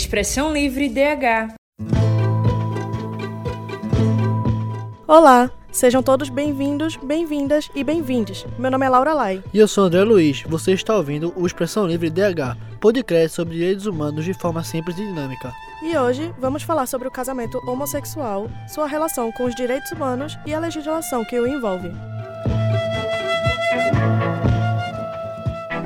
Expressão Livre DH. Olá, sejam todos bem-vindos, bem-vindas e bem-vindes. Meu nome é Laura Lai. E eu sou André Luiz. Você está ouvindo o Expressão Livre DH, podcast sobre direitos humanos de forma simples e dinâmica. E hoje vamos falar sobre o casamento homossexual, sua relação com os direitos humanos e a legislação que o envolve.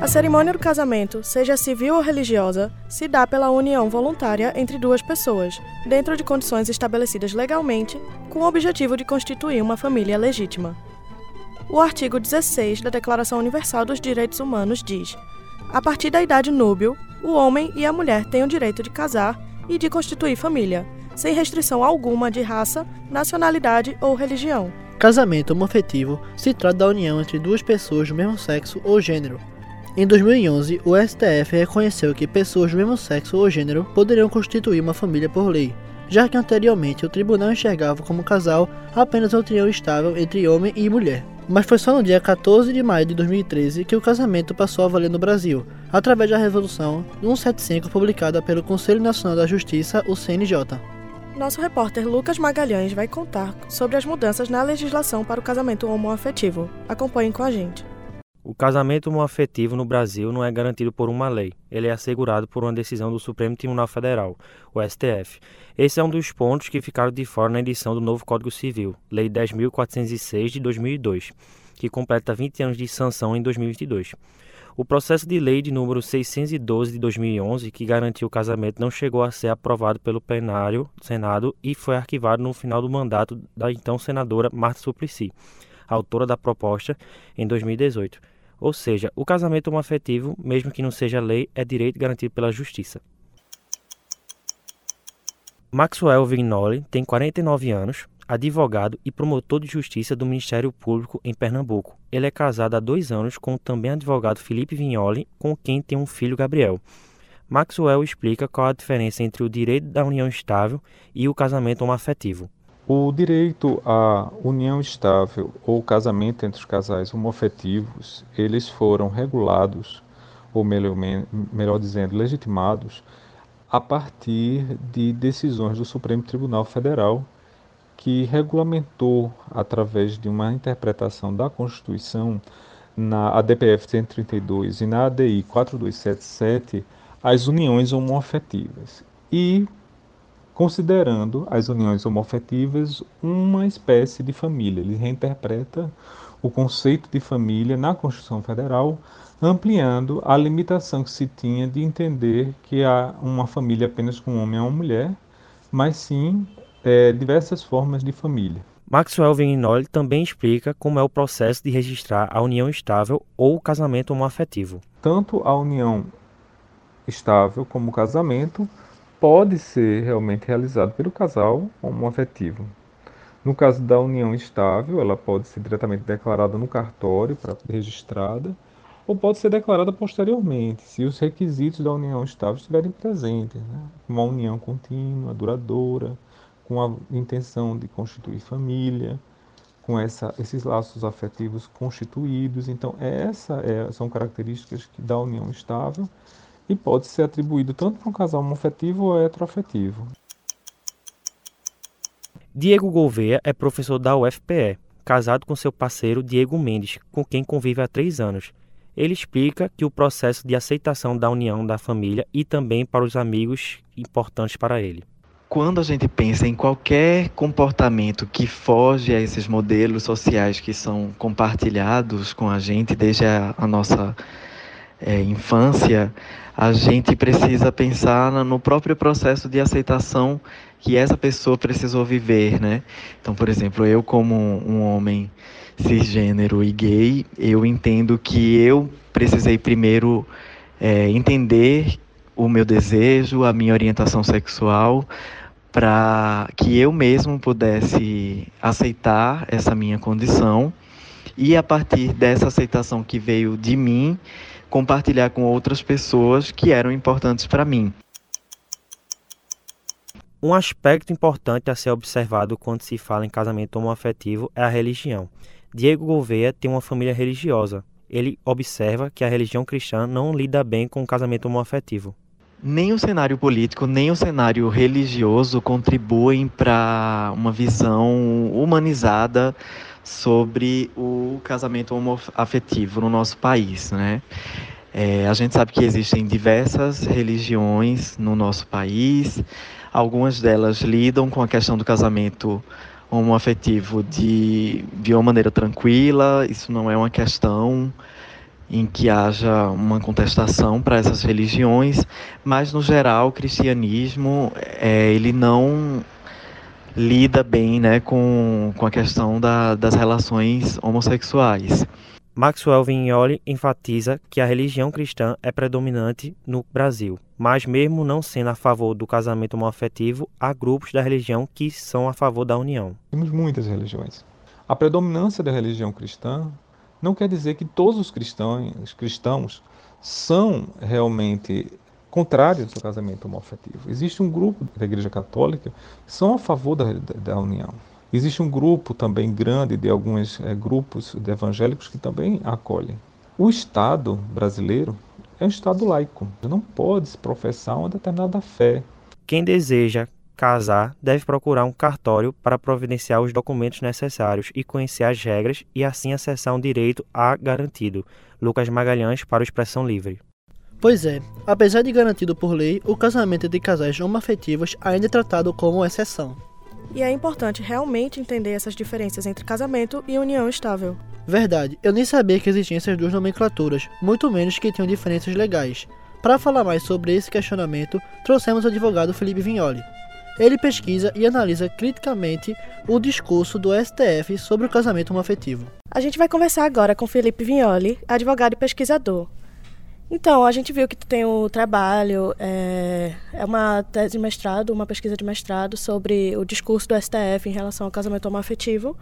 A cerimônia do casamento, seja civil ou religiosa, se dá pela união voluntária entre duas pessoas, dentro de condições estabelecidas legalmente, com o objetivo de constituir uma família legítima. O artigo 16 da Declaração Universal dos Direitos Humanos diz: a partir da idade núbil, o homem e a mulher têm o direito de casar e de constituir família, sem restrição alguma de raça, nacionalidade ou religião. Casamento homoafetivo se trata da união entre duas pessoas do mesmo sexo ou gênero, em 2011, o STF reconheceu que pessoas do mesmo sexo ou gênero poderiam constituir uma família por lei, já que anteriormente o tribunal enxergava como casal apenas uma união estável entre homem e mulher. Mas foi só no dia 14 de maio de 2013 que o casamento passou a valer no Brasil, através da Resolução 175 publicada pelo Conselho Nacional da Justiça, o CNJ. Nosso repórter Lucas Magalhães vai contar sobre as mudanças na legislação para o casamento homoafetivo. Acompanhem com a gente. O casamento homoafetivo no Brasil não é garantido por uma lei, ele é assegurado por uma decisão do Supremo Tribunal Federal, o STF. Esse é um dos pontos que ficaram de fora na edição do novo Código Civil, Lei 10.406 de 2002, que completa 20 anos de sanção em 2022. O processo de lei de número 612 de 2011, que garantiu o casamento, não chegou a ser aprovado pelo plenário do Senado e foi arquivado no final do mandato da então senadora Marta Suplicy, autora da proposta, em 2018. Ou seja, o casamento homoafetivo, mesmo que não seja lei, é direito garantido pela justiça. Maxwell Vignoli tem 49 anos, advogado e promotor de justiça do Ministério Público em Pernambuco. Ele é casado há dois anos com o também advogado Felipe Vignoli, com quem tem um filho Gabriel. Maxwell explica qual a diferença entre o direito da união estável e o casamento homoafetivo. O direito à união estável ou casamento entre os casais homoafetivos, eles foram regulados, ou melhor, melhor dizendo, legitimados, a partir de decisões do Supremo Tribunal Federal, que regulamentou, através de uma interpretação da Constituição, na ADPF 132 e na ADI 4277, as uniões homoafetivas. E considerando as uniões homoafetivas uma espécie de família. Ele reinterpreta o conceito de família na Constituição Federal, ampliando a limitação que se tinha de entender que há uma família apenas com um homem e uma mulher, mas sim é, diversas formas de família. Maxwell Vignoli também explica como é o processo de registrar a união estável ou o casamento homoafetivo. Tanto a união estável como o casamento pode ser realmente realizado pelo casal homoafetivo. No caso da união estável, ela pode ser diretamente declarada no cartório para registrada, ou pode ser declarada posteriormente, se os requisitos da união estável estiverem presentes, né? uma união contínua, duradoura, com a intenção de constituir família, com essa, esses laços afetivos constituídos. Então, essa é, são características que da união estável e pode ser atribuído tanto para um casal homoafetivo ou heteroafetivo. Diego Gouveia é professor da UFPE, casado com seu parceiro Diego Mendes, com quem convive há três anos. Ele explica que o processo de aceitação da união da família e também para os amigos importantes para ele. Quando a gente pensa em qualquer comportamento que foge a esses modelos sociais que são compartilhados com a gente desde a, a nossa é, infância, a gente precisa pensar no próprio processo de aceitação que essa pessoa precisou viver, né? Então, por exemplo, eu como um homem cisgênero e gay, eu entendo que eu precisei primeiro é, entender o meu desejo, a minha orientação sexual, para que eu mesmo pudesse aceitar essa minha condição e a partir dessa aceitação que veio de mim, compartilhar com outras pessoas que eram importantes para mim. Um aspecto importante a ser observado quando se fala em casamento homoafetivo é a religião. Diego Gouveia tem uma família religiosa. Ele observa que a religião cristã não lida bem com o casamento homoafetivo. nem o cenário político, nem o cenário religioso contribuem para uma visão humanizada sobre o casamento homoafetivo no nosso país, né? É, a gente sabe que existem diversas religiões no nosso país, algumas delas lidam com a questão do casamento homoafetivo de, de uma maneira tranquila, isso não é uma questão em que haja uma contestação para essas religiões, mas no geral o cristianismo é, ele não lida bem né, com, com a questão da, das relações homossexuais. Maxwell Vignoli enfatiza que a religião cristã é predominante no Brasil, mas mesmo não sendo a favor do casamento homoafetivo, há grupos da religião que são a favor da união. Temos muitas religiões. A predominância da religião cristã não quer dizer que todos os cristãos, cristãos são realmente contrários ao casamento homoafetivo. Existe um grupo da Igreja Católica que são a favor da, da, união. Existe um grupo também grande de alguns é, grupos de evangélicos que também acolhem. O Estado brasileiro é um Estado laico. Não pode se professar uma determinada fé. Quem deseja casar deve procurar um cartório para providenciar os documentos necessários e conhecer as regras e assim acessar um direito a garantido. Lucas Magalhães para o Expressão Livre. Pois é, apesar de garantido por lei, o casamento de casais homoafetivos ainda é tratado como exceção. E é importante realmente entender essas diferenças entre casamento e união estável. Verdade, eu nem sabia que existiam essas duas nomenclaturas, muito menos que tinham diferenças legais. Para falar mais sobre esse questionamento, trouxemos o advogado Felipe Vignoli. Ele pesquisa e analisa criticamente o discurso do STF sobre o casamento homoafetivo. A gente vai conversar agora com Felipe Vignoli, advogado e pesquisador. Então, a gente viu que tu tem o trabalho, é, é uma tese de mestrado, uma pesquisa de mestrado sobre o discurso do STF em relação ao casamento homoafetivo.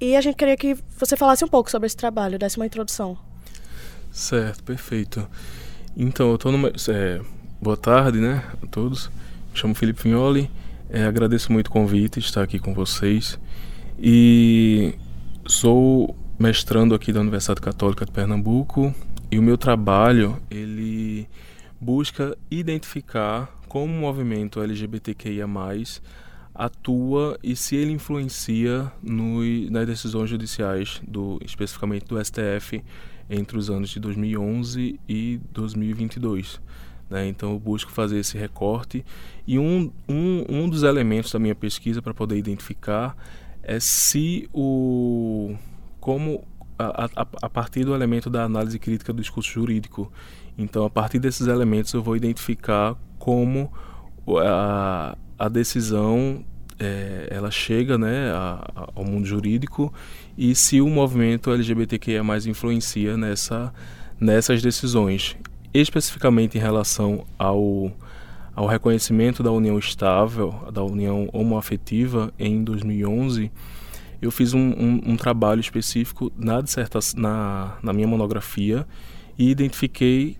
E a gente queria que você falasse um pouco sobre esse trabalho, desse uma introdução. Certo, perfeito. Então, eu estou numa. É, boa tarde, né, a todos. Me chamo Felipe Vignoli, é, agradeço muito o convite estar aqui com vocês e sou mestrando aqui da Universidade Católica de Pernambuco e o meu trabalho ele busca identificar como o movimento LGBTQIA+ atua e se ele influencia no, nas decisões judiciais, do, especificamente do STF, entre os anos de 2011 e 2022. Né? Então eu busco fazer esse recorte e um, um, um dos elementos da minha pesquisa para poder identificar é se o como a, a, a, partir do elemento da análise crítica do discurso jurídico. Então, a partir desses elementos, eu vou identificar como a, a decisão é, ela chega né, ao mundo jurídico e se o movimento LGBTQIA mais influencia nessa, nessas decisões especificamente em relação ao, ao reconhecimento da união estável, da união homoafetiva em 2011, eu fiz um, um, um trabalho específico na, dissertação, na, na minha monografia e identifiquei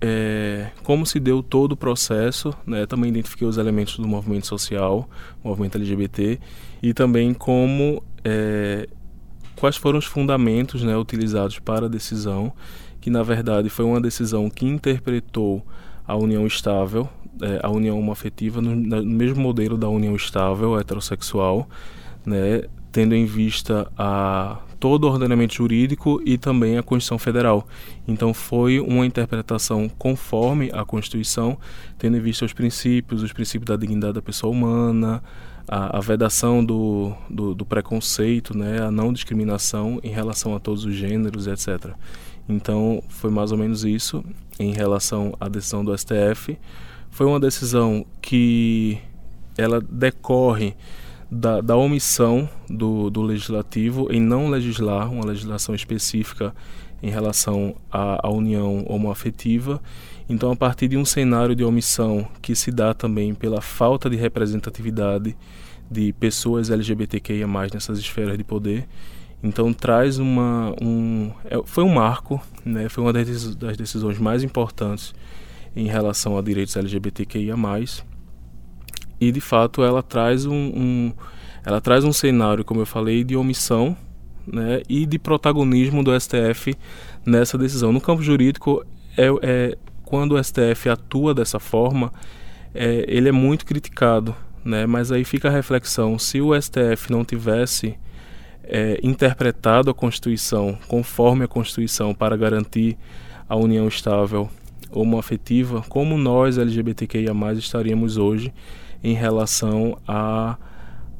é, como se deu todo o processo, né? também identifiquei os elementos do movimento social, movimento LGBT, e também como é, quais foram os fundamentos né, utilizados para a decisão que na verdade foi uma decisão que interpretou a união estável, é, a união homoafetiva, no, no, mesmo modelo da união estável heterossexual, né, tendo em vista a todo o ordenamento jurídico e também a Constituição Federal. Então foi uma interpretação conforme a Constituição, tendo em vista os princípios, os princípios da dignidade da pessoa humana, a, a vedação do, do, do, preconceito, né, a não discriminação em relação a todos os gêneros, etc. Então, foi mais ou menos isso em relação à decisão do STF. Foi uma decisão que ela decorre da, da omissão do, do legislativo em não legislar uma legislação específica em relação à, à união homoafetiva. Então, a partir de um cenário de omissão que se dá também pela falta de representatividade de pessoas LGBTQIA+, nessas esferas de poder, então traz uma um é, foi um marco, né? Foi uma das, decisões mais importantes em relação a direitos LGBTQIA+. E de fato ela traz um, um ela traz um cenário, como eu falei, de omissão, né? E de protagonismo do STF nessa decisão. No campo jurídico é, é quando o STF atua dessa forma, é, ele é muito criticado, né? Mas aí fica a reflexão: se o STF não tivesse é, interpretado a Constituição conforme a Constituição para garantir a união estável homoafetiva, como nós LGBTQIA+ estaríamos hoje em relação a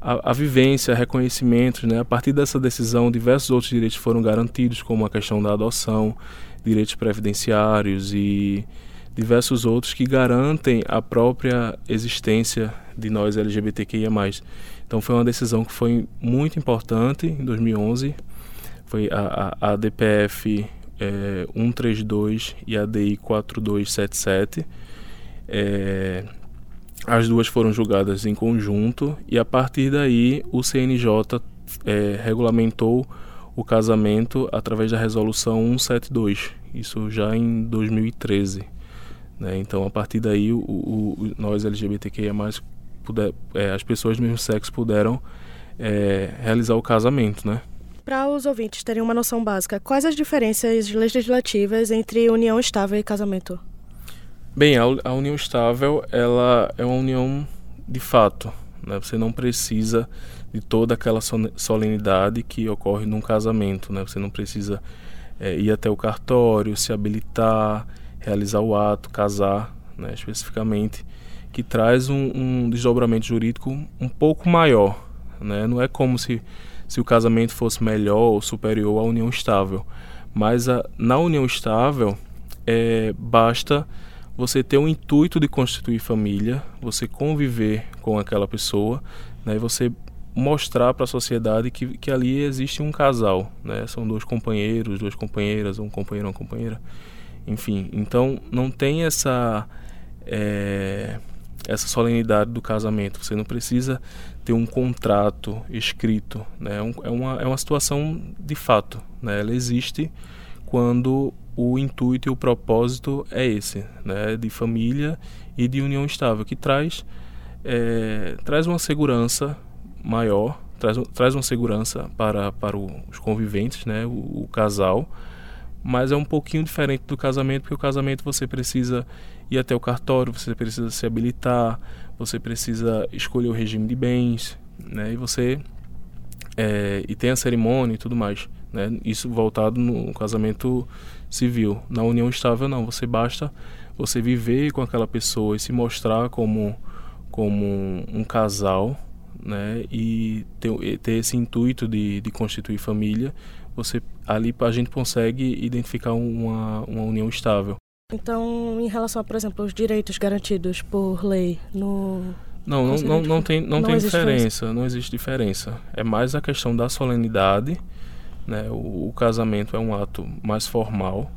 a, a, vivência, reconhecimentos, né? A partir dessa decisão, diversos outros direitos foram garantidos, como a questão da adoção, direitos previdenciários e diversos outros que garantem a própria existência de nós LGBTQIA+. Então foi uma decisão que foi muito importante em 2011, foi a, a, a DPF é, 132 e a DI 4277. É, as duas foram julgadas em conjunto e a partir daí o CNJ é, regulamentou o casamento através da resolução 172, isso já em 2013. Né? Então, a partir daí, o, o, nós LGBTQIA, puder, é, as pessoas do mesmo sexo puderam é, realizar o casamento. Né? Para os ouvintes terem uma noção básica, quais as diferenças legislativas entre união estável e casamento? Bem, a, união estável ela é uma união de fato. Né? Você não precisa de toda aquela solenidade que ocorre num casamento. Né? Você não precisa é, ir até o cartório, se habilitar, realizar o ato, casar, né? especificamente, que traz um, um, desdobramento jurídico um pouco maior. Né? Não é como se, se o casamento fosse melhor ou superior à união estável. Mas a, na união estável, é, basta você ter o intuito de constituir família, você conviver com aquela pessoa, né, e você mostrar para a sociedade que, que ali existe um casal, né? São dois companheiros, duas companheiras, um companheiro, uma companheira, enfim. Então não tem essa é, essa solenidade do casamento. Você não precisa ter um contrato escrito, né? É, é uma é uma situação de fato, né? Ela existe quando o intuito e o propósito é esse, né, de família e de união estável, que traz, é, traz uma segurança maior, traz, traz uma segurança para, para os conviventes, né, o, o casal, mas é um pouquinho diferente do casamento, porque o casamento você precisa ir até o cartório, você precisa se habilitar, você precisa escolher o regime de bens, né, e você é, e tem a cerimônia e tudo mais, né, isso voltado no casamento civil. Na união estável não, você basta você viver com aquela pessoa e se mostrar como como um casal, né? E ter, ter esse intuito de, de constituir família, você ali a gente consegue identificar uma, uma união estável. Então, em relação a, por exemplo, os direitos garantidos por lei no não, não, não, não tem, não, não tem diferença, diferença, não existe diferença. É mais a questão da solenidade né? O, o casamento é um ato mais formal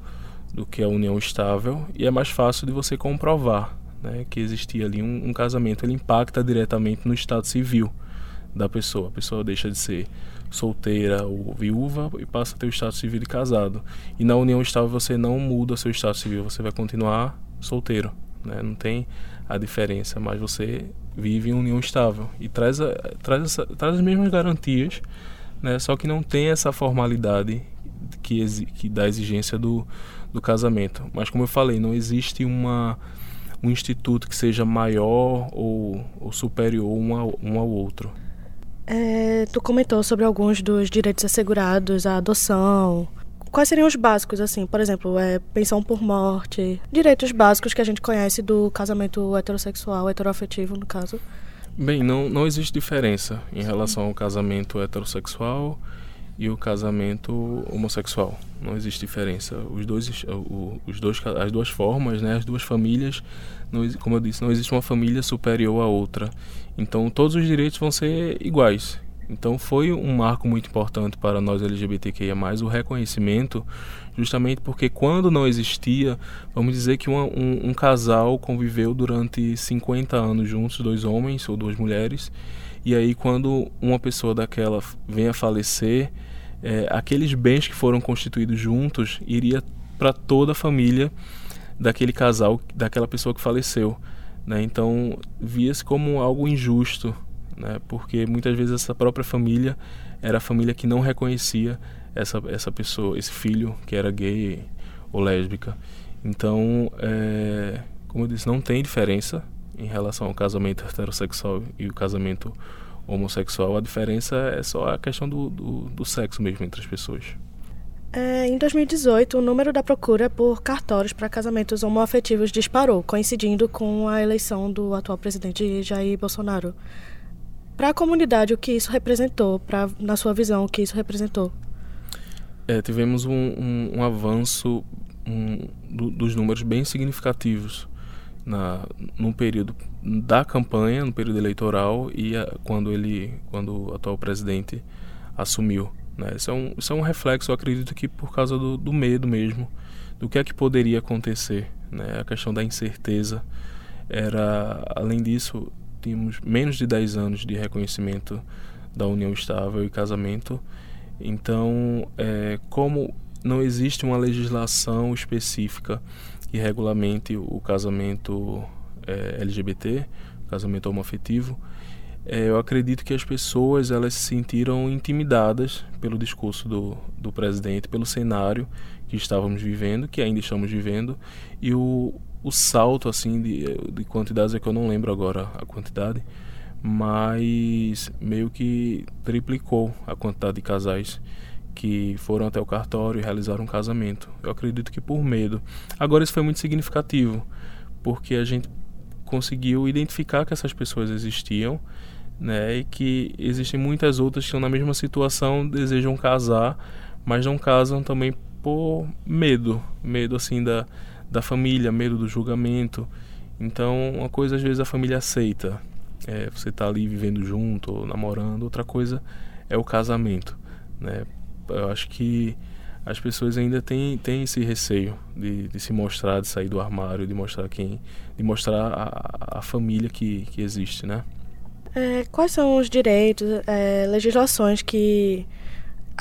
do que a união estável e é mais fácil de você comprovar né, que existia ali um, um, casamento. Ele impacta diretamente no estado civil da pessoa. A pessoa deixa de ser solteira ou viúva e passa a ter o estado civil de casado. E na união estável você não muda seu estado civil, você vai continuar solteiro. Né? Não tem a diferença, mas você vive em união estável e traz, a, traz, essa, traz as mesmas garantias né? Só que não tem essa formalidade que, que dá exigência do, do casamento. Mas como eu falei, não existe uma um instituto que seja maior ou, ou superior um ao, um ao outro. É, tu comentou sobre alguns dos direitos assegurados, a adoção. Quais seriam os básicos, assim? Por exemplo, é, pensão por morte, direitos básicos que a gente conhece do casamento heterossexual, heteroafetivo, no caso. Bem, não, não existe diferença em relação ao casamento heterossexual e o casamento homossexual. Não existe diferença. Os dois, os dois, as duas formas, né, as duas famílias, não, como eu disse, não existe uma família superior à outra. Então todos os direitos vão ser iguais. Então foi um marco muito importante para nós LGBTQIA+, o reconhecimento, justamente porque quando não existia, vamos dizer que uma, um, um, casal conviveu durante 50 anos juntos, dois homens ou duas mulheres, e aí quando uma pessoa daquela vem a falecer, é, aqueles bens que foram constituídos juntos iria para toda a família daquele casal, daquela pessoa que faleceu. Né? Então via-se como algo injusto né? Porque muitas vezes essa própria família era a família que não reconhecia essa essa pessoa, esse filho que era gay ou lésbica. Então, é, como eu disse, não tem diferença em relação ao casamento heterossexual e o casamento homossexual. A diferença é só a questão do, do, do sexo mesmo entre as pessoas. É, em 2018, o número da procura por cartórios para casamentos homoafetivos disparou, coincidindo com a eleição do atual presidente Jair Bolsonaro. Para a comunidade, o que isso representou? Pra, na sua visão, o que isso representou? É, tivemos um, um, um avanço um, do, dos números bem significativos na, no período da campanha, no período eleitoral e a, quando ele, quando o atual presidente assumiu. Né? Isso, é um, isso é um reflexo, eu acredito que por causa do, do medo mesmo, do que é que poderia acontecer, né? A questão da incerteza era, além disso, tínhamos menos de 10 anos de reconhecimento da união estável e casamento. Então, é, como não existe uma legislação específica que regulamente o casamento é, LGBT, casamento homoafetivo, é, eu acredito que as pessoas elas se sentiram intimidadas pelo discurso do, do presidente, pelo cenário que estávamos vivendo, que ainda estamos vivendo, e o, o salto assim de, de quantidades é que eu não lembro agora a quantidade, mas meio que triplicou a quantidade de casais que foram até o cartório e realizaram um casamento. Eu acredito que por medo. Agora isso foi muito significativo, porque a gente conseguiu identificar que essas pessoas existiam né? E que existem muitas outras que estão na mesma situação, desejam casar, mas não casam também por medo, medo assim da, da família, medo do julgamento. Então, uma coisa às vezes a família aceita, é, você tá ali vivendo junto, ou namorando, outra coisa é o casamento, né? Eu acho que as pessoas ainda têm, têm esse receio de, de se mostrar, de sair do armário, de mostrar quem, de mostrar a, a família que, que existe, né? É, quais são os direitos, é, legislações que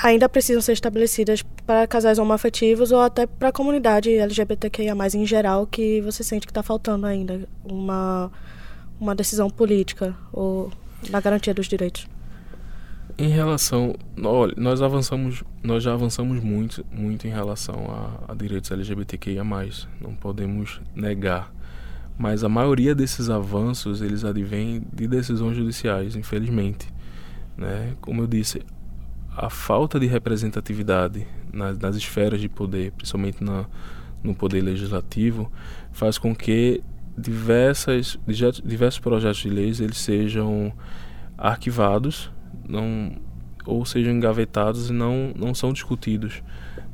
ainda precisam ser estabelecidas para casais homoafetivos ou até para a comunidade LGBTQIA+, em geral, que você sente que está faltando ainda uma, uma decisão política ou na garantia dos direitos? Em relação, olha, nós avançamos, nós já avançamos muito, muito em relação a, a direitos LGBTQIA+. Não podemos negar mas a maioria desses avanços eles advêm de decisões judiciais, infelizmente. Né? Como eu disse, a falta de representatividade nas, nas esferas de poder, principalmente na, no poder legislativo, faz com que diversas, diversos projetos de leis eles sejam arquivados não, ou sejam engavetados e não, não são discutidos.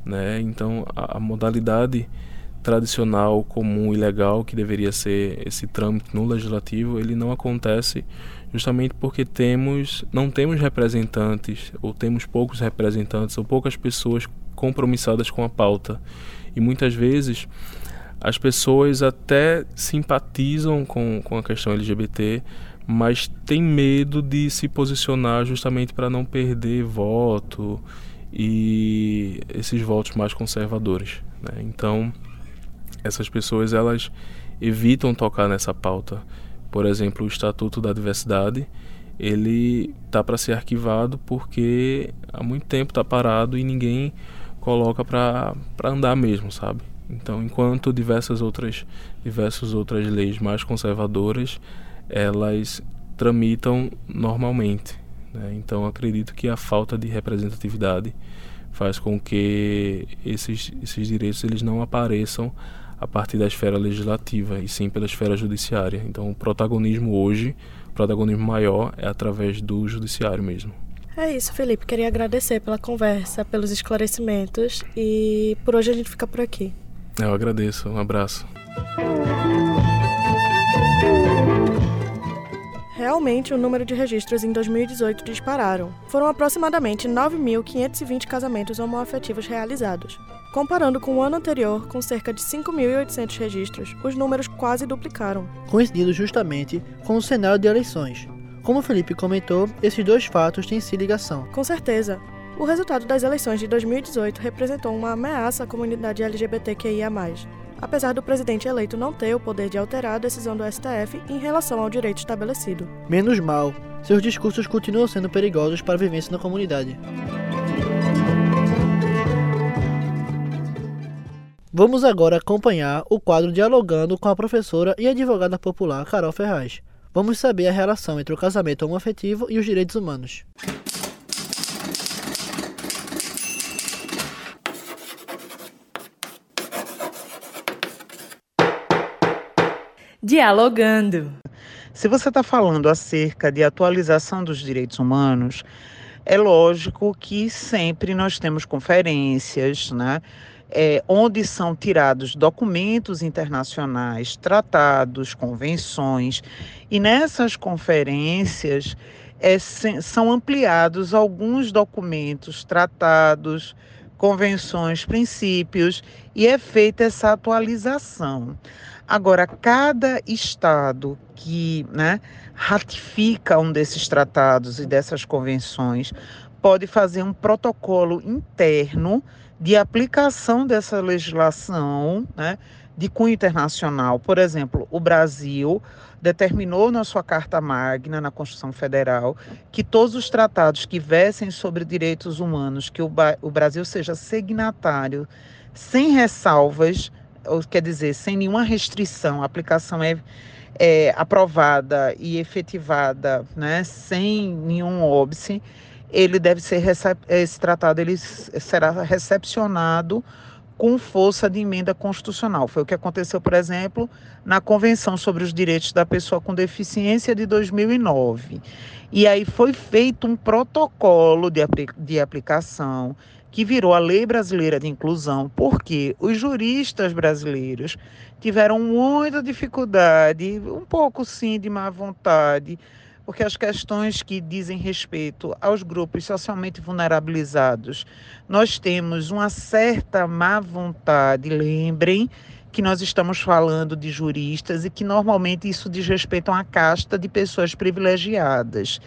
Né? Então, a, a modalidade tradicional, comum e legal que deveria ser esse trâmite no legislativo, ele não acontece justamente porque temos não temos representantes ou temos poucos representantes ou poucas pessoas compromissadas com a pauta. E muitas vezes as pessoas até simpatizam com, com a questão LGBT, mas têm medo de se posicionar justamente para não perder voto e esses votos mais conservadores. Né? Então, essas pessoas elas evitam tocar nessa pauta. Por exemplo, o Estatuto da Diversidade, ele tá para ser arquivado porque há muito tempo está parado e ninguém coloca para andar mesmo, sabe? Então, enquanto diversas outras diversas outras leis mais conservadoras elas tramitam normalmente, né? Então, acredito que a falta de representatividade faz com que esses esses direitos eles não apareçam a partir da esfera legislativa e sim pela esfera judiciária. Então, o protagonismo hoje, o protagonismo maior é através do judiciário mesmo. É isso, Felipe. Queria agradecer pela conversa, pelos esclarecimentos e por hoje a gente fica por aqui. Eu agradeço. Um abraço. Realmente, o número de registros em 2018 dispararam. Foram aproximadamente 9.520 casamentos homoafetivos realizados. Comparando com o ano anterior, com cerca de 5.800 registros, os números quase duplicaram. Coincidindo justamente com o cenário de eleições. Como o Felipe comentou, esses dois fatos têm se ligação. Com certeza. O resultado das eleições de 2018 representou uma ameaça à comunidade LGBTQIA apesar do presidente eleito não ter o poder de alterar a decisão do STF em relação ao direito estabelecido. Menos mal, seus discursos continuam sendo perigosos para a vivência na comunidade. Vamos agora acompanhar o quadro Dialogando com a professora e advogada popular Carol Ferraz. Vamos saber a relação entre o casamento homoafetivo e os direitos humanos. Dialogando. Se você está falando acerca de atualização dos direitos humanos, é lógico que sempre nós temos conferências, né? É, onde são tirados documentos internacionais, tratados, convenções, e nessas conferências é, são ampliados alguns documentos, tratados, convenções, princípios, e é feita essa atualização. Agora, cada estado que né, ratifica um desses tratados e dessas convenções pode fazer um protocolo interno de aplicação dessa legislação né, de cunho internacional. Por exemplo, o Brasil determinou na sua Carta Magna, na Constituição Federal, que todos os tratados que versem sobre direitos humanos, que o, o Brasil seja signatário, sem ressalvas, ou quer dizer, sem nenhuma restrição, a aplicação é, é aprovada e efetivada, né, sem nenhum óbice, ele deve ser esse tratado ele será recepcionado com força de emenda constitucional. Foi o que aconteceu, por exemplo, na Convenção sobre os Direitos da Pessoa com Deficiência de 2009. E aí foi feito um protocolo de, de aplicação que virou a Lei Brasileira de Inclusão, porque os juristas brasileiros tiveram muita dificuldade, um pouco sim de má vontade, porque as questões que dizem respeito aos grupos socialmente vulnerabilizados, nós temos uma certa má vontade, lembrem que nós estamos falando de juristas e que normalmente isso diz respeito a uma casta de pessoas privilegiadas.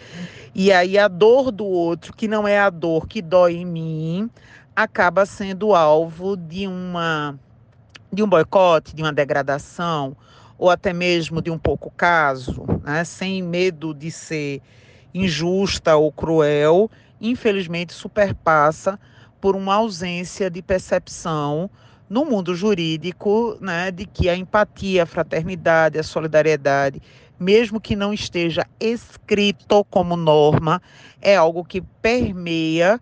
E aí a dor do outro, que não é a dor que dói em mim, acaba sendo alvo de uma de um boicote, de uma degradação, ou até mesmo de um pouco caso, né, sem medo de ser injusta ou cruel, infelizmente superpassa por uma ausência de percepção no mundo jurídico né, de que a empatia, a fraternidade, a solidariedade mesmo que não esteja escrito como norma, é algo que permeia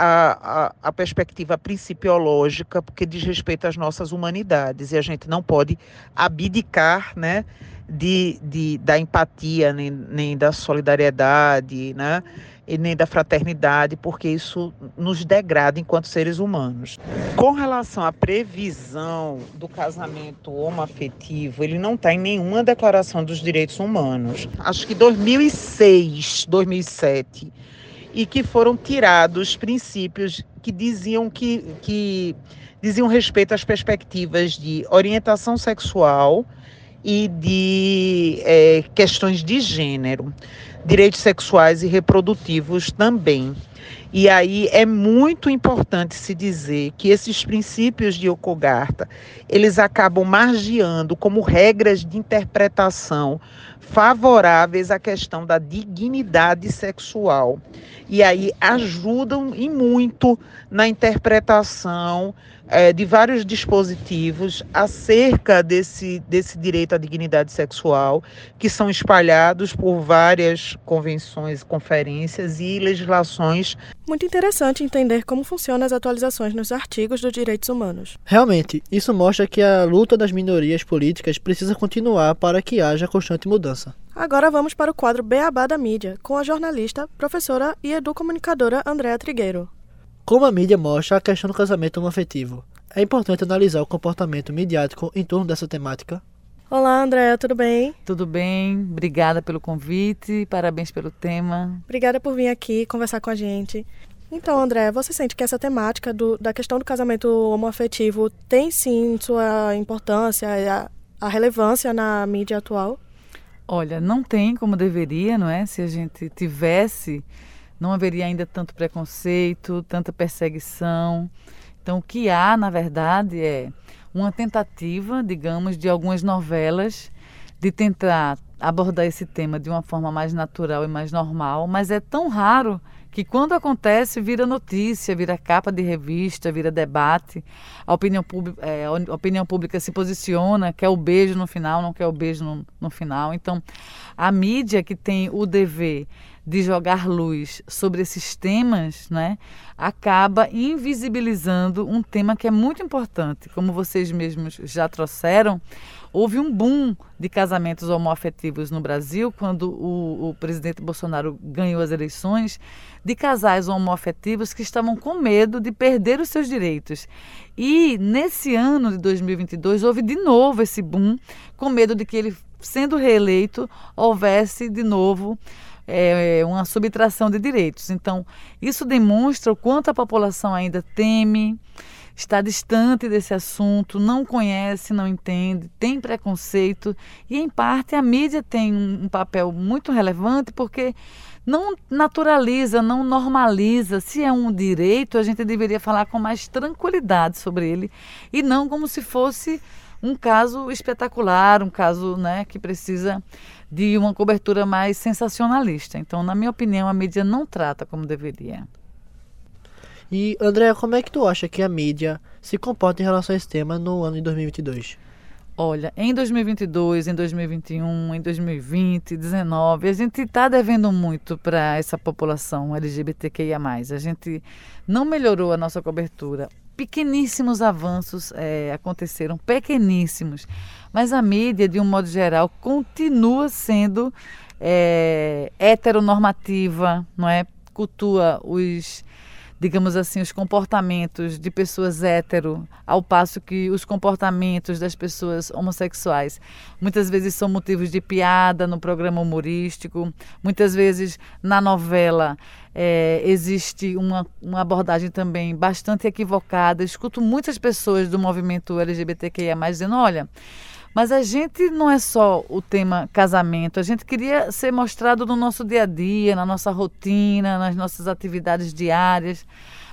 a, a, perspectiva principiológica, porque diz respeito às nossas humanidades, e a gente não pode abdicar né, de, de, da empatia, nem, nem da solidariedade, né? e nem da fraternidade, porque isso nos degrada enquanto seres humanos. Com relação à previsão do casamento homoafetivo, ele não está em nenhuma declaração dos direitos humanos. Acho que 2006, 2007, e que foram tirados princípios que diziam que, que diziam respeito às perspectivas de orientação sexual e de é, questões de gênero direitos sexuais e reprodutivos também. E aí é muito importante se dizer que esses princípios de Okogarta, eles acabam margeando como regras de interpretação favoráveis à questão da dignidade sexual. E aí ajudam e muito na interpretação é, de vários dispositivos acerca desse, desse direito à dignidade sexual, que são espalhados por várias convenções, conferências e legislações. Muito interessante entender como funcionam as atualizações nos artigos dos direitos humanos. Realmente, isso mostra que a luta das minorias políticas precisa continuar para que haja constante mudança. Agora vamos para o quadro Beabá da Mídia, com a jornalista, professora e educomunicadora Andréa Trigueiro. Como a mídia mostra a questão do casamento homoafetivo, é importante analisar o comportamento midiático em torno dessa temática. Olá, Andréa, tudo bem? Tudo bem, obrigada pelo convite, parabéns pelo tema. Obrigada por vir aqui conversar com a gente. Então, André, você sente que essa temática do, da questão do casamento homoafetivo tem sim sua importância a, a relevância na mídia atual? Olha, não tem como deveria, não é? Se a gente tivesse não haveria ainda tanto preconceito, tanta perseguição. Então, o que há, na verdade, é uma tentativa, digamos, de algumas novelas de tentar abordar esse tema de uma forma mais natural e mais normal, mas é tão raro que quando acontece vira notícia, vira capa de revista, vira debate. A opinião, é, a opinião pública se posiciona, quer o beijo no final, não quer o beijo no, no final. Então, a mídia que tem o dever de jogar luz sobre esses temas, né, acaba invisibilizando um tema que é muito importante. Como vocês mesmos já trouxeram, houve um boom de casamentos homoafetivos no Brasil quando o, o presidente Bolsonaro ganhou as eleições, de casais homoafetivos que estavam com medo de perder os seus direitos. E nesse ano de 2022 houve de novo esse boom, com medo de que ele, sendo reeleito, houvesse de novo é, uma subtração de direitos. Então, isso demonstra o quanto a população ainda teme, está distante desse assunto, não conhece, não entende, tem preconceito e, em parte, a mídia tem um papel muito relevante porque não naturaliza, não normaliza. Se é um direito, a gente deveria falar com mais tranquilidade sobre ele e não como se fosse um caso espetacular, um caso né, que precisa de uma cobertura mais sensacionalista. Então, na minha opinião, a mídia não trata como deveria. E, André, como é que tu acha que a mídia se comporta em relação a esse tema no ano de 2022? Olha, em 2022, em 2021, em 2020, 2019, a gente está devendo muito para essa população LGBTQIA. A gente não melhorou a nossa cobertura pequeníssimos avanços é, aconteceram, pequeníssimos, mas a mídia, de um modo geral, continua sendo é, heteronormativa, não é? Cultua os digamos assim, os comportamentos de pessoas hétero, ao passo que os comportamentos das pessoas homossexuais muitas vezes são motivos de piada no programa humorístico, muitas vezes na novela é, existe uma, uma abordagem também bastante equivocada. Escuto muitas pessoas do movimento LGBTQIA dizendo: olha mas a gente não é só o tema casamento, a gente queria ser mostrado no nosso dia a dia, na nossa rotina, nas nossas atividades diárias,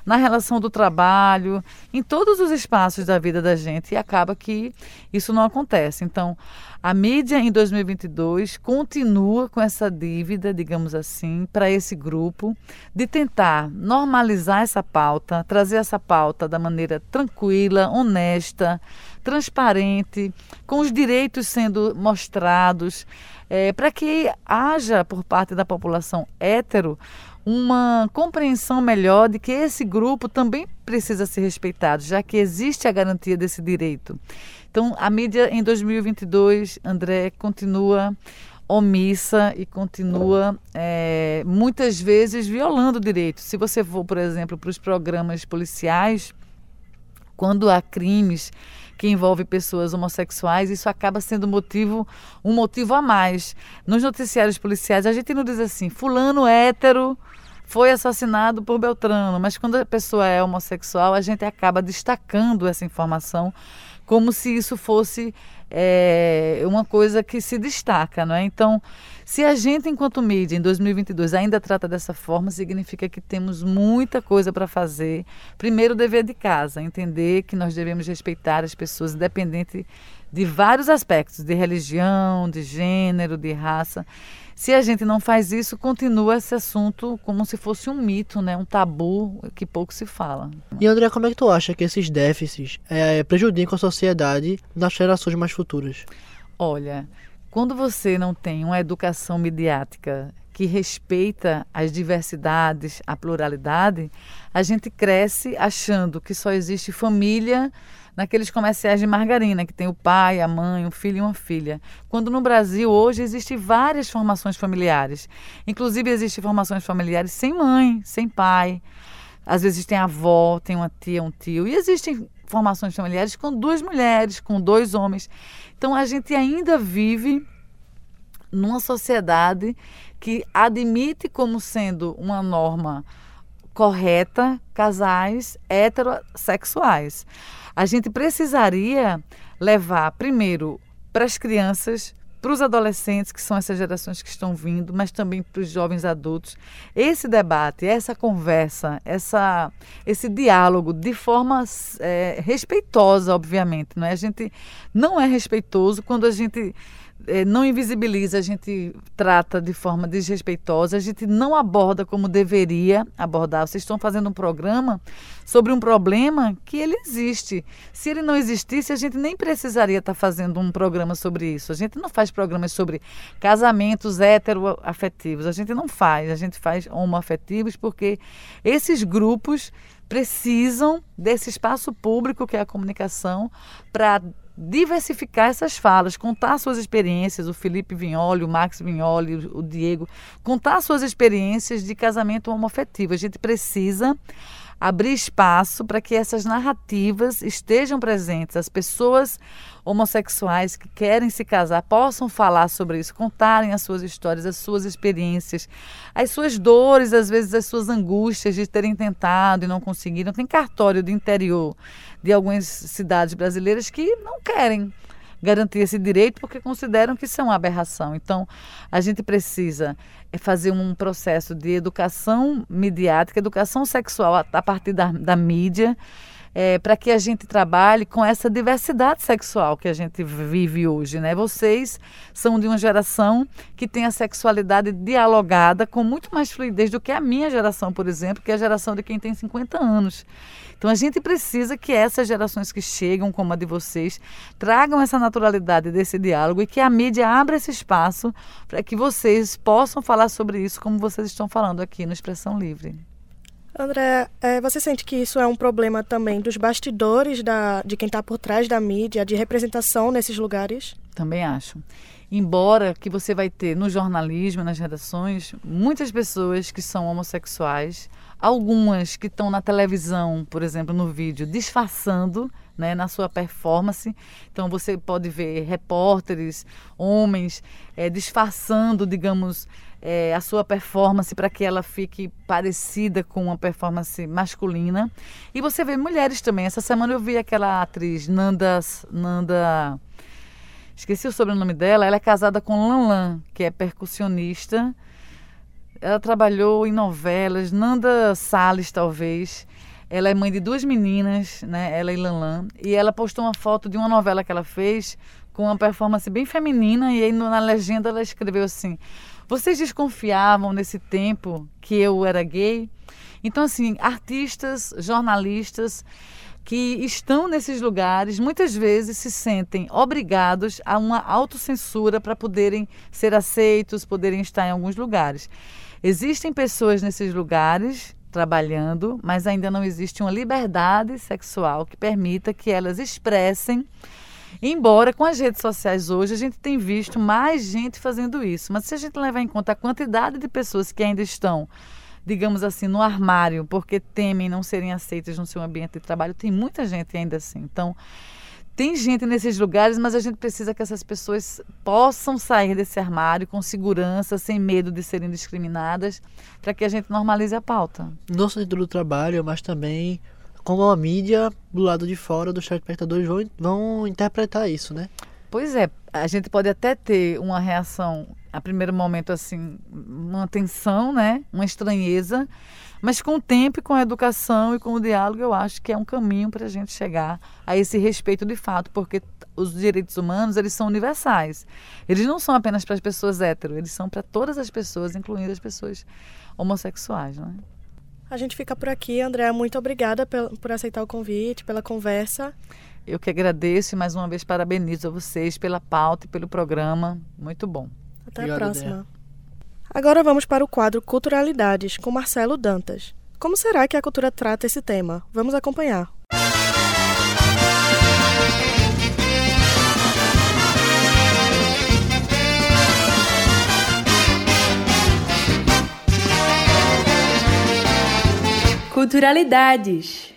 na relação do trabalho, em todos os espaços da vida da gente e acaba que isso não acontece. Então, a mídia em 2022 continua com essa dívida, digamos assim, para esse grupo, de tentar normalizar essa pauta, trazer essa pauta da maneira tranquila, honesta, transparente, com os direitos sendo mostrados, é, para que haja por parte da população hétero uma compreensão melhor de que esse grupo também precisa ser respeitado, já que existe a garantia desse direito. Então, a mídia em 2022, André, continua omissa e continua é, muitas vezes violando direitos. Se você for, por exemplo, para os programas policiais, quando há crimes que envolvem pessoas homossexuais, isso acaba sendo motivo, um motivo a mais. Nos noticiários policiais, a gente não diz assim, fulano hétero foi assassinado por Beltrano, mas quando a pessoa é homossexual, a gente acaba destacando essa informação como se isso fosse é, uma coisa que se destaca, não é? Então, se a gente, enquanto mídia, em 2022 ainda trata dessa forma, significa que temos muita coisa para fazer. Primeiro, o dever de casa, entender que nós devemos respeitar as pessoas, independente de vários aspectos, de religião, de gênero, de raça. Se a gente não faz isso, continua esse assunto como se fosse um mito, né? um tabu que pouco se fala. E André, como é que tu acha que esses déficits é, prejudicam a sociedade nas gerações mais futuras? Olha, quando você não tem uma educação midiática que respeita as diversidades, a pluralidade, a gente cresce achando que só existe família naqueles comerciais de margarina, que tem o pai, a mãe, um filho e uma filha. Quando no Brasil hoje existem várias formações familiares. Inclusive existem formações familiares sem mãe, sem pai. Às vezes tem avó, tem uma tia, um tio. E existem formações familiares com duas mulheres, com dois homens. Então a gente ainda vive numa sociedade que admite como sendo uma norma correta casais heterossexuais. A gente precisaria levar primeiro para as crianças, para os adolescentes, que são essas gerações que estão vindo, mas também para os jovens adultos, esse debate, essa conversa, essa, esse diálogo de forma é, respeitosa, obviamente. Não é? A gente não é respeitoso quando a gente é, não invisibiliza, a gente trata de forma desrespeitosa, a gente não aborda como deveria abordar. Vocês estão fazendo um programa sobre um problema que ele existe. Se ele não existisse, a gente nem precisaria estar fazendo um programa sobre isso. A gente não faz programas sobre casamentos heteroafetivos, a gente não faz, a gente faz homoafetivos porque esses grupos precisam desse espaço público que é a comunicação para diversificar essas falas, contar suas experiências, o Felipe Vignoli, o Max Vignoli, o Diego, contar suas experiências de casamento homoafetivo. A gente precisa abrir espaço para que essas narrativas estejam presentes. As pessoas homossexuais que querem se casar possam falar sobre isso, contarem as suas histórias, as suas experiências, as suas dores, às vezes as suas angústias de terem tentado e não conseguiram. Tem cartório do interior de algumas cidades brasileiras que não querem garantir esse direito porque consideram que uma aberração. Então, a gente precisa é, fazer um processo de educação midiática, educação sexual a, a partir da, da mídia, é, para que a gente trabalhe com essa diversidade sexual que a gente vive hoje. Né? Vocês são de uma geração que tem a sexualidade dialogada com muito mais fluidez do que a minha geração, por exemplo, que é a geração de quem tem 50 anos. Então a gente precisa que essas gerações que chegam, como a de vocês, tragam essa naturalidade desse diálogo e que a mídia abra esse espaço para que vocês possam falar sobre isso como vocês estão falando aqui no Expressão Livre. André, é, você sente que isso é um problema também dos bastidores da, de quem está por trás da mídia, de representação nesses lugares? Também acho. Embora que você vai ter no jornalismo, nas redações, muitas pessoas que são homossexuais, algumas que estão na televisão, por exemplo, no vídeo, disfarçando né, na sua performance. Então você pode ver repórteres, homens, é, disfarçando, digamos, é, a sua performance para que ela fique parecida com uma performance masculina. E você vê mulheres também. Essa semana eu vi aquela atriz Nanda. Nanda esqueci o sobrenome dela. Ela é casada com Lanlan, que é percussionista. Ela trabalhou em novelas. Nanda Salles, talvez. Ela é mãe de duas meninas, né? Ela e Lanlan. E ela postou uma foto de uma novela que ela fez com uma performance bem feminina. E aí na legenda ela escreveu assim: vocês desconfiavam nesse tempo que eu era gay? Então, assim, artistas, jornalistas que estão nesses lugares muitas vezes se sentem obrigados a uma autocensura para poderem ser aceitos, poderem estar em alguns lugares. Existem pessoas nesses lugares trabalhando, mas ainda não existe uma liberdade sexual que permita que elas expressem Embora com as redes sociais hoje a gente tem visto mais gente fazendo isso, mas se a gente levar em conta a quantidade de pessoas que ainda estão, digamos assim, no armário porque temem não serem aceitas no seu ambiente de trabalho, tem muita gente ainda assim. Então, tem gente nesses lugares, mas a gente precisa que essas pessoas possam sair desse armário com segurança, sem medo de serem discriminadas, para que a gente normalize a pauta. No sentido do trabalho, mas também como a mídia do lado de fora dos telespectadores vão, vão interpretar isso, né? Pois é, a gente pode até ter uma reação, a primeiro momento, assim, uma tensão, né? Uma estranheza, mas com o tempo com a educação e com o diálogo, eu acho que é um caminho para a gente chegar a esse respeito de fato, porque os direitos humanos, eles são universais. Eles não são apenas para as pessoas hétero, eles são para todas as pessoas, incluindo as pessoas homossexuais, não é? A gente fica por aqui. Andréa, muito obrigada por aceitar o convite, pela conversa. Eu que agradeço e mais uma vez parabenizo a vocês pela pauta e pelo programa. Muito bom. Até Obrigado, a próxima. Agora vamos para o quadro Culturalidades com Marcelo Dantas. Como será que a cultura trata esse tema? Vamos acompanhar. Culturalidades.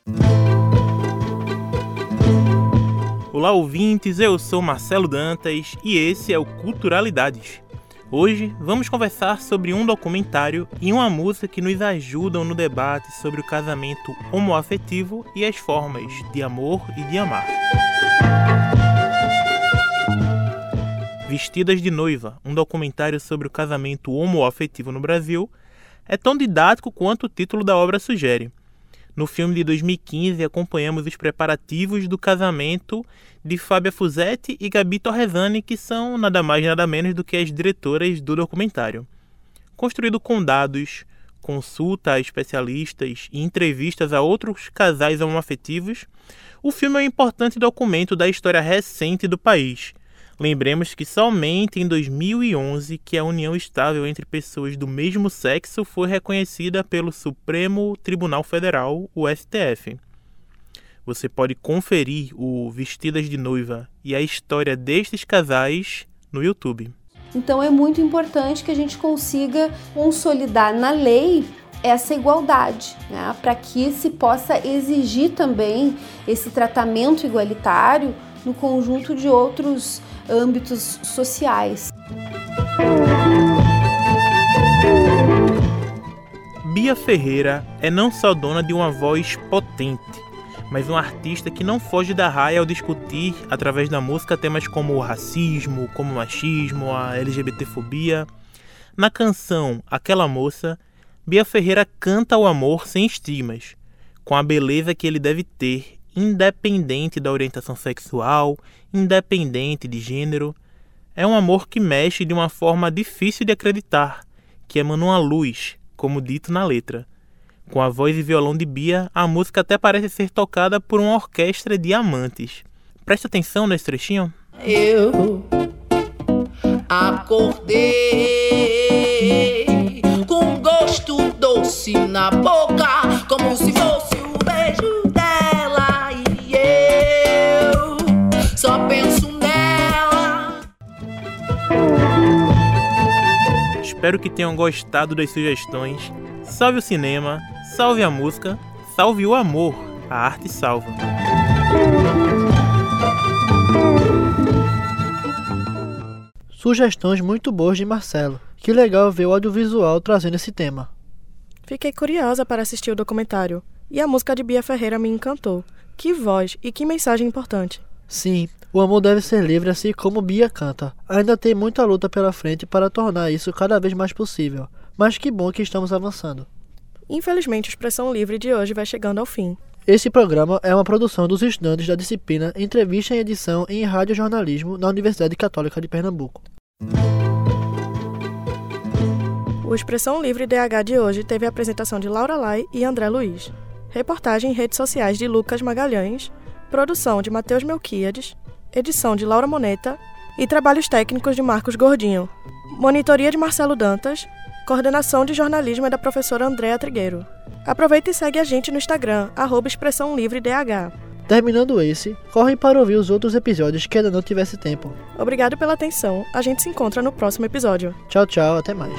Olá, ouvintes. Eu sou Marcelo Dantas e esse é o Culturalidades. Hoje vamos conversar sobre um documentário e uma música que nos ajudam no debate sobre o casamento homoafetivo e as formas de amor e de amar. Vestidas de Noiva, um documentário sobre o casamento homoafetivo no Brasil, é tão didático quanto o título da obra sugere. No filme de 2015, acompanhamos os preparativos do casamento de Fábia Fuzetti e Gabi Torresani, que são nada mais nada menos do que as diretoras do documentário. Construído com dados, consulta a especialistas e entrevistas a outros casais homoafetivos, o filme é um importante documento da história recente do país. Lembremos que somente em 2011 que a união estável entre pessoas do mesmo sexo foi reconhecida pelo Supremo Tribunal Federal, o STF. Você pode conferir o Vestidas de Noiva e a história destes casais no YouTube. Então é muito importante que a gente consiga consolidar na lei essa igualdade, né? para que se possa exigir também esse tratamento igualitário no conjunto de outros âmbitos sociais. Bia Ferreira é não só dona de uma voz potente, mas um artista que não foge da raia ao discutir, através da música, temas como o racismo, como o machismo, a LGBTfobia. Na canção Aquela Moça, Bia Ferreira canta o amor sem estigmas, com a beleza que ele deve ter, independente da orientação sexual, independente de gênero. É um amor que mexe de uma forma difícil de acreditar, que emana uma luz, como dito na letra. Com a voz e violão de Bia, a música até parece ser tocada por uma orquestra de amantes. Presta atenção nesse trechinho. Eu acordei com gosto doce na boca, como se fosse Espero que tenham gostado das sugestões. Salve o cinema, salve a música, salve o amor, a arte salva. Sugestões muito boas de Marcelo. Que legal ver o audiovisual trazendo esse tema. Fiquei curiosa para assistir o documentário e a música de Bia Ferreira me encantou. Que voz e que mensagem importante. Sim, o amor deve ser livre assim como Bia canta. Ainda tem muita luta pela frente para tornar isso cada vez mais possível. Mas que bom que estamos avançando. Infelizmente, a expressão livre de hoje vai chegando ao fim. Esse programa é uma produção dos estudantes da disciplina Entrevista em Edição em Rádio Jornalismo na Universidade Católica de Pernambuco. O Expressão Livre DH de hoje teve a apresentação de Laura Lai e André Luiz. Reportagem em redes sociais de Lucas Magalhães, produção de Matheus Melquiades, edição de Laura Moneta e trabalhos técnicos de Marcos Gordinho. Monitoria de Marcelo Dantas, coordenação de jornalismo é da professora Andréa Trigueiro. Aproveita e segue a gente no Instagram, arroba Expressão Livre DH. Terminando esse, corre para ouvir os outros episódios que ainda não tivesse tempo. Obrigado pela atenção. A gente se encontra no próximo episódio. Tchau, tchau, até mais.